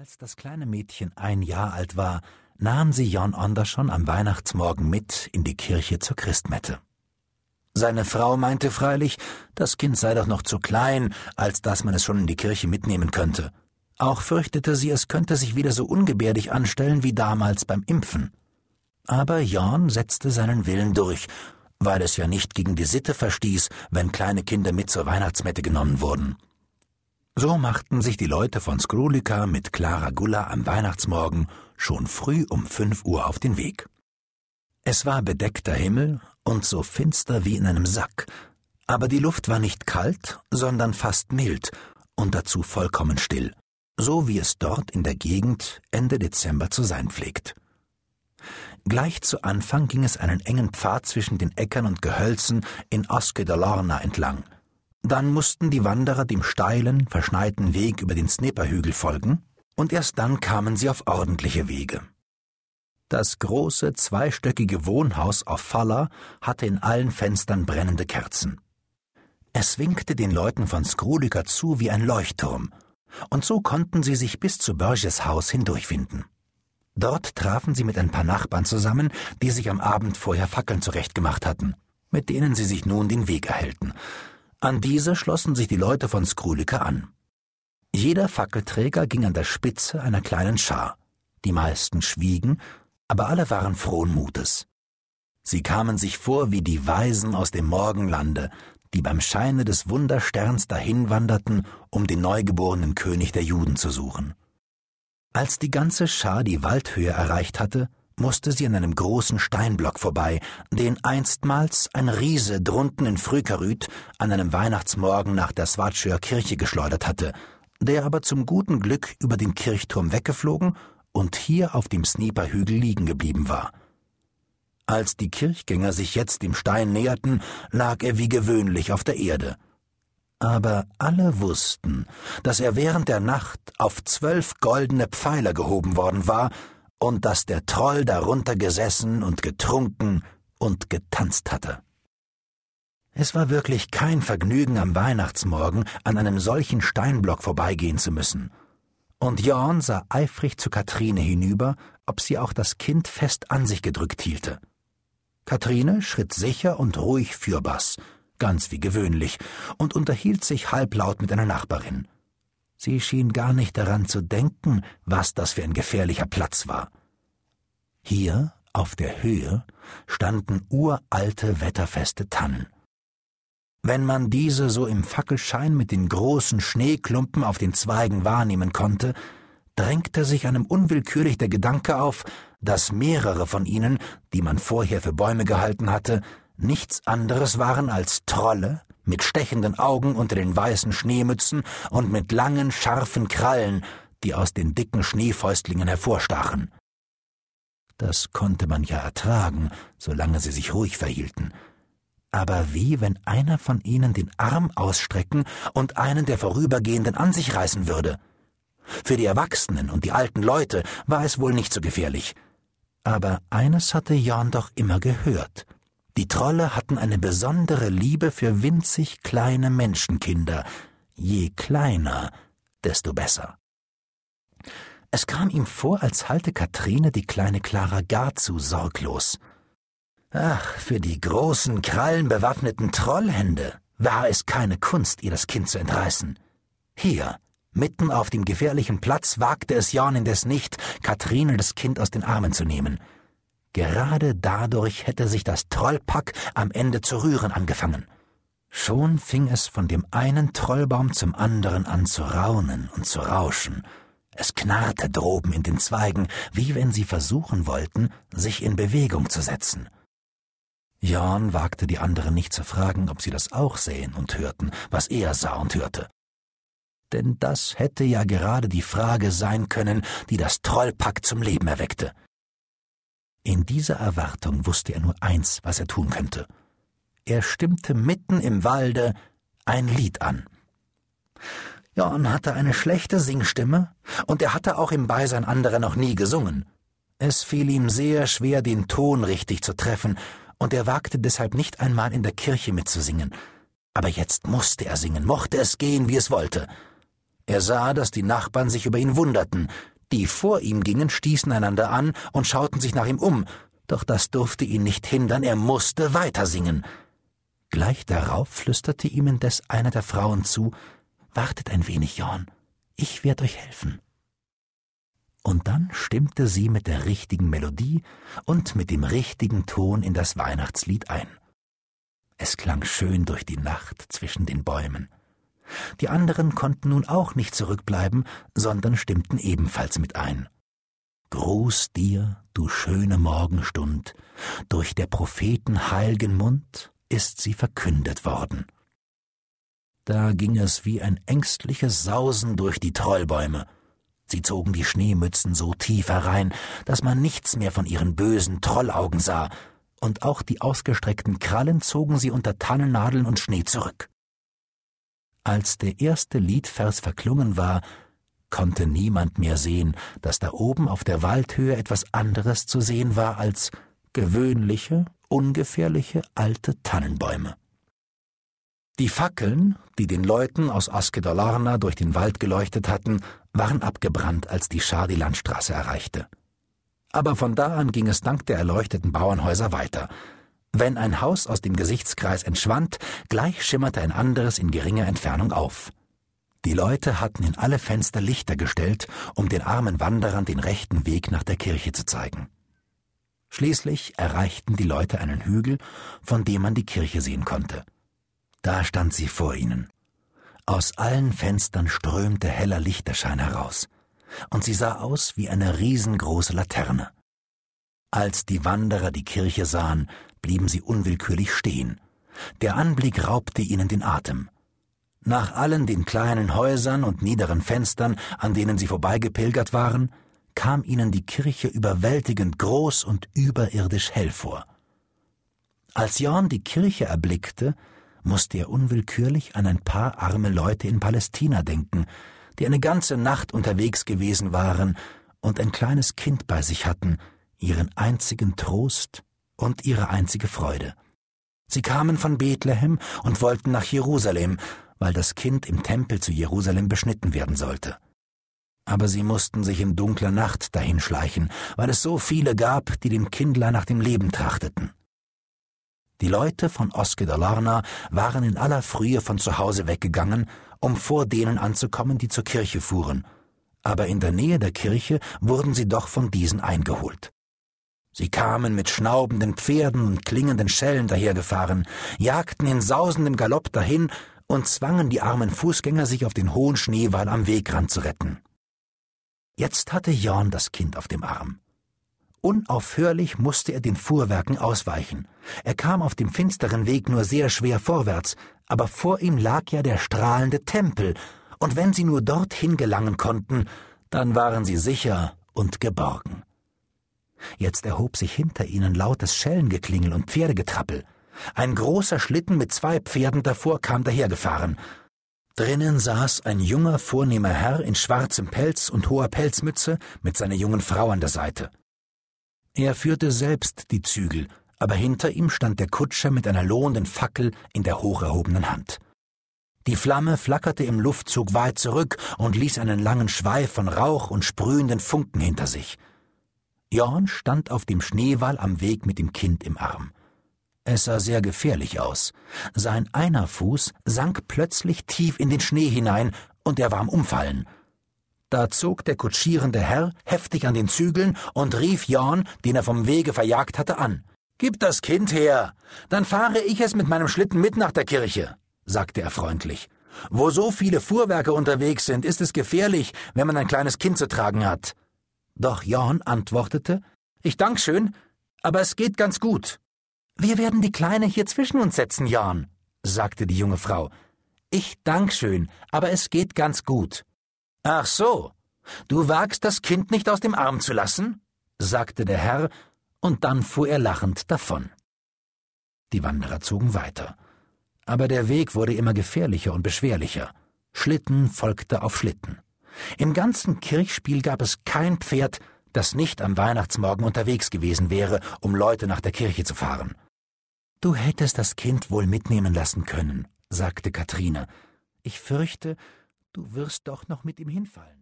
Als das kleine Mädchen ein Jahr alt war, nahm sie Jon Andersson am Weihnachtsmorgen mit in die Kirche zur Christmette. Seine Frau meinte freilich, das Kind sei doch noch zu klein, als dass man es schon in die Kirche mitnehmen könnte. Auch fürchtete sie, es könnte sich wieder so ungebärdig anstellen wie damals beim Impfen. Aber Jon setzte seinen Willen durch, weil es ja nicht gegen die Sitte verstieß, wenn kleine Kinder mit zur Weihnachtsmette genommen wurden. So machten sich die Leute von Skrulika mit Clara Gulla am Weihnachtsmorgen schon früh um fünf Uhr auf den Weg. Es war bedeckter Himmel und so finster wie in einem Sack, aber die Luft war nicht kalt, sondern fast mild und dazu vollkommen still, so wie es dort in der Gegend Ende Dezember zu sein pflegt. Gleich zu Anfang ging es einen engen Pfad zwischen den Äckern und Gehölzen in Oske de Lorna entlang – dann mussten die Wanderer dem steilen, verschneiten Weg über den Snipperhügel folgen, und erst dann kamen sie auf ordentliche Wege. Das große, zweistöckige Wohnhaus auf Falla hatte in allen Fenstern brennende Kerzen. Es winkte den Leuten von Skrulika zu wie ein Leuchtturm, und so konnten sie sich bis zu Börjes Haus hindurchfinden. Dort trafen sie mit ein paar Nachbarn zusammen, die sich am Abend vorher Fackeln zurechtgemacht hatten, mit denen sie sich nun den Weg erhellten, an diese schlossen sich die Leute von Skrulika an. Jeder Fackelträger ging an der Spitze einer kleinen Schar. Die meisten schwiegen, aber alle waren frohen Mutes. Sie kamen sich vor wie die Weisen aus dem Morgenlande, die beim Scheine des Wundersterns dahinwanderten, um den neugeborenen König der Juden zu suchen. Als die ganze Schar die Waldhöhe erreicht hatte, musste sie an einem großen Steinblock vorbei, den einstmals ein Riese drunten in Frükerüt an einem Weihnachtsmorgen nach der Svatschöer Kirche geschleudert hatte, der aber zum guten Glück über den Kirchturm weggeflogen und hier auf dem Sniperhügel liegen geblieben war. Als die Kirchgänger sich jetzt dem Stein näherten, lag er wie gewöhnlich auf der Erde. Aber alle wussten, dass er während der Nacht auf zwölf goldene Pfeiler gehoben worden war und dass der Troll darunter gesessen und getrunken und getanzt hatte. Es war wirklich kein Vergnügen am Weihnachtsmorgen an einem solchen Steinblock vorbeigehen zu müssen. Und Jorn sah eifrig zu Katrine hinüber, ob sie auch das Kind fest an sich gedrückt hielte. Katrine schritt sicher und ruhig fürbass, ganz wie gewöhnlich, und unterhielt sich halblaut mit einer Nachbarin. Sie schien gar nicht daran zu denken, was das für ein gefährlicher Platz war. Hier, auf der Höhe, standen uralte, wetterfeste Tannen. Wenn man diese so im Fackelschein mit den großen Schneeklumpen auf den Zweigen wahrnehmen konnte, drängte sich einem unwillkürlich der Gedanke auf, dass mehrere von ihnen, die man vorher für Bäume gehalten hatte, nichts anderes waren als Trolle, mit stechenden Augen unter den weißen Schneemützen und mit langen, scharfen Krallen, die aus den dicken Schneefäustlingen hervorstachen. Das konnte man ja ertragen, solange sie sich ruhig verhielten. Aber wie, wenn einer von ihnen den Arm ausstrecken und einen der Vorübergehenden an sich reißen würde? Für die Erwachsenen und die alten Leute war es wohl nicht so gefährlich. Aber eines hatte Jan doch immer gehört. Die Trolle hatten eine besondere Liebe für winzig kleine Menschenkinder. Je kleiner, desto besser. Es kam ihm vor, als halte Katrine die kleine Clara gar zu sorglos. Ach, für die großen, krallenbewaffneten Trollhände war es keine Kunst, ihr das Kind zu entreißen. Hier, mitten auf dem gefährlichen Platz, wagte es Jan indes nicht, Katrine das Kind aus den Armen zu nehmen. Gerade dadurch hätte sich das Trollpack am Ende zu rühren angefangen. Schon fing es von dem einen Trollbaum zum anderen an zu raunen und zu rauschen. Es knarrte droben in den Zweigen, wie wenn sie versuchen wollten, sich in Bewegung zu setzen. Jan wagte die anderen nicht zu fragen, ob sie das auch sehen und hörten, was er sah und hörte. Denn das hätte ja gerade die Frage sein können, die das Trollpack zum Leben erweckte. In dieser Erwartung wusste er nur eins, was er tun könnte. Er stimmte mitten im Walde ein Lied an. Jan hatte eine schlechte Singstimme, und er hatte auch im Beisein anderer noch nie gesungen. Es fiel ihm sehr schwer, den Ton richtig zu treffen, und er wagte deshalb nicht einmal in der Kirche mitzusingen. Aber jetzt musste er singen, mochte es gehen, wie es wollte. Er sah, dass die Nachbarn sich über ihn wunderten. Die vor ihm gingen, stießen einander an und schauten sich nach ihm um, doch das durfte ihn nicht hindern, er musste weiter singen. Gleich darauf flüsterte ihm indes eine der Frauen zu Wartet ein wenig, Jorn, ich werde euch helfen. Und dann stimmte sie mit der richtigen Melodie und mit dem richtigen Ton in das Weihnachtslied ein. Es klang schön durch die Nacht zwischen den Bäumen. Die anderen konnten nun auch nicht zurückbleiben, sondern stimmten ebenfalls mit ein. Gruß dir, du schöne Morgenstund, durch der Propheten heilgen Mund ist sie verkündet worden. Da ging es wie ein ängstliches Sausen durch die Trollbäume. Sie zogen die Schneemützen so tief herein, dass man nichts mehr von ihren bösen Trollaugen sah, und auch die ausgestreckten Krallen zogen sie unter Tannennadeln und Schnee zurück. Als der erste Liedvers verklungen war, konnte niemand mehr sehen, dass da oben auf der Waldhöhe etwas anderes zu sehen war als gewöhnliche, ungefährliche alte Tannenbäume. Die Fackeln, die den Leuten aus Askedalarna durch den Wald geleuchtet hatten, waren abgebrannt, als die Schar die Landstraße erreichte. Aber von da an ging es dank der erleuchteten Bauernhäuser weiter. Wenn ein Haus aus dem Gesichtskreis entschwand, gleich schimmerte ein anderes in geringer Entfernung auf. Die Leute hatten in alle Fenster Lichter gestellt, um den armen Wanderern den rechten Weg nach der Kirche zu zeigen. Schließlich erreichten die Leute einen Hügel, von dem man die Kirche sehen konnte. Da stand sie vor ihnen. Aus allen Fenstern strömte heller Lichterschein heraus, und sie sah aus wie eine riesengroße Laterne. Als die Wanderer die Kirche sahen, blieben sie unwillkürlich stehen. Der Anblick raubte ihnen den Atem. Nach allen den kleinen Häusern und niederen Fenstern, an denen sie vorbeigepilgert waren, kam ihnen die Kirche überwältigend groß und überirdisch hell vor. Als Jorn die Kirche erblickte, musste er unwillkürlich an ein paar arme Leute in Palästina denken, die eine ganze Nacht unterwegs gewesen waren und ein kleines Kind bei sich hatten, ihren einzigen Trost und ihre einzige Freude. Sie kamen von Bethlehem und wollten nach Jerusalem, weil das Kind im Tempel zu Jerusalem beschnitten werden sollte. Aber sie mussten sich in dunkler Nacht dahinschleichen, weil es so viele gab, die dem Kindlein nach dem Leben trachteten. Die Leute von Oskedalarna waren in aller Frühe von zu Hause weggegangen, um vor denen anzukommen, die zur Kirche fuhren, aber in der Nähe der Kirche wurden sie doch von diesen eingeholt. Sie kamen mit schnaubenden Pferden und klingenden Schellen dahergefahren, jagten in sausendem Galopp dahin und zwangen die armen Fußgänger, sich auf den hohen Schneewall am Wegrand zu retten. Jetzt hatte Jorn das Kind auf dem Arm. Unaufhörlich musste er den Fuhrwerken ausweichen. Er kam auf dem finsteren Weg nur sehr schwer vorwärts, aber vor ihm lag ja der strahlende Tempel, und wenn sie nur dorthin gelangen konnten, dann waren sie sicher und geborgen. Jetzt erhob sich hinter ihnen lautes Schellengeklingel und Pferdegetrappel. Ein großer Schlitten mit zwei Pferden davor kam dahergefahren. Drinnen saß ein junger, vornehmer Herr in schwarzem Pelz und hoher Pelzmütze mit seiner jungen Frau an der Seite. Er führte selbst die Zügel, aber hinter ihm stand der Kutscher mit einer lohenden Fackel in der hoch erhobenen Hand. Die Flamme flackerte im Luftzug weit zurück und ließ einen langen Schweif von Rauch und sprühenden Funken hinter sich. Jorn stand auf dem Schneewall am Weg mit dem Kind im Arm. Es sah sehr gefährlich aus. Sein einer Fuß sank plötzlich tief in den Schnee hinein und er war am Umfallen. Da zog der kutschierende Herr heftig an den Zügeln und rief Jorn, den er vom Wege verjagt hatte, an. Gib das Kind her, dann fahre ich es mit meinem Schlitten mit nach der Kirche, sagte er freundlich. Wo so viele Fuhrwerke unterwegs sind, ist es gefährlich, wenn man ein kleines Kind zu tragen hat. Doch Jorn antwortete, Ich dank schön, aber es geht ganz gut. Wir werden die Kleine hier zwischen uns setzen, Jorn, sagte die junge Frau. Ich dank schön, aber es geht ganz gut. Ach so, du wagst das Kind nicht aus dem Arm zu lassen? sagte der Herr, und dann fuhr er lachend davon. Die Wanderer zogen weiter. Aber der Weg wurde immer gefährlicher und beschwerlicher. Schlitten folgte auf Schlitten. Im ganzen Kirchspiel gab es kein Pferd, das nicht am Weihnachtsmorgen unterwegs gewesen wäre, um Leute nach der Kirche zu fahren. Du hättest das Kind wohl mitnehmen lassen können, sagte Katrine. Ich fürchte, Du wirst doch noch mit ihm hinfallen.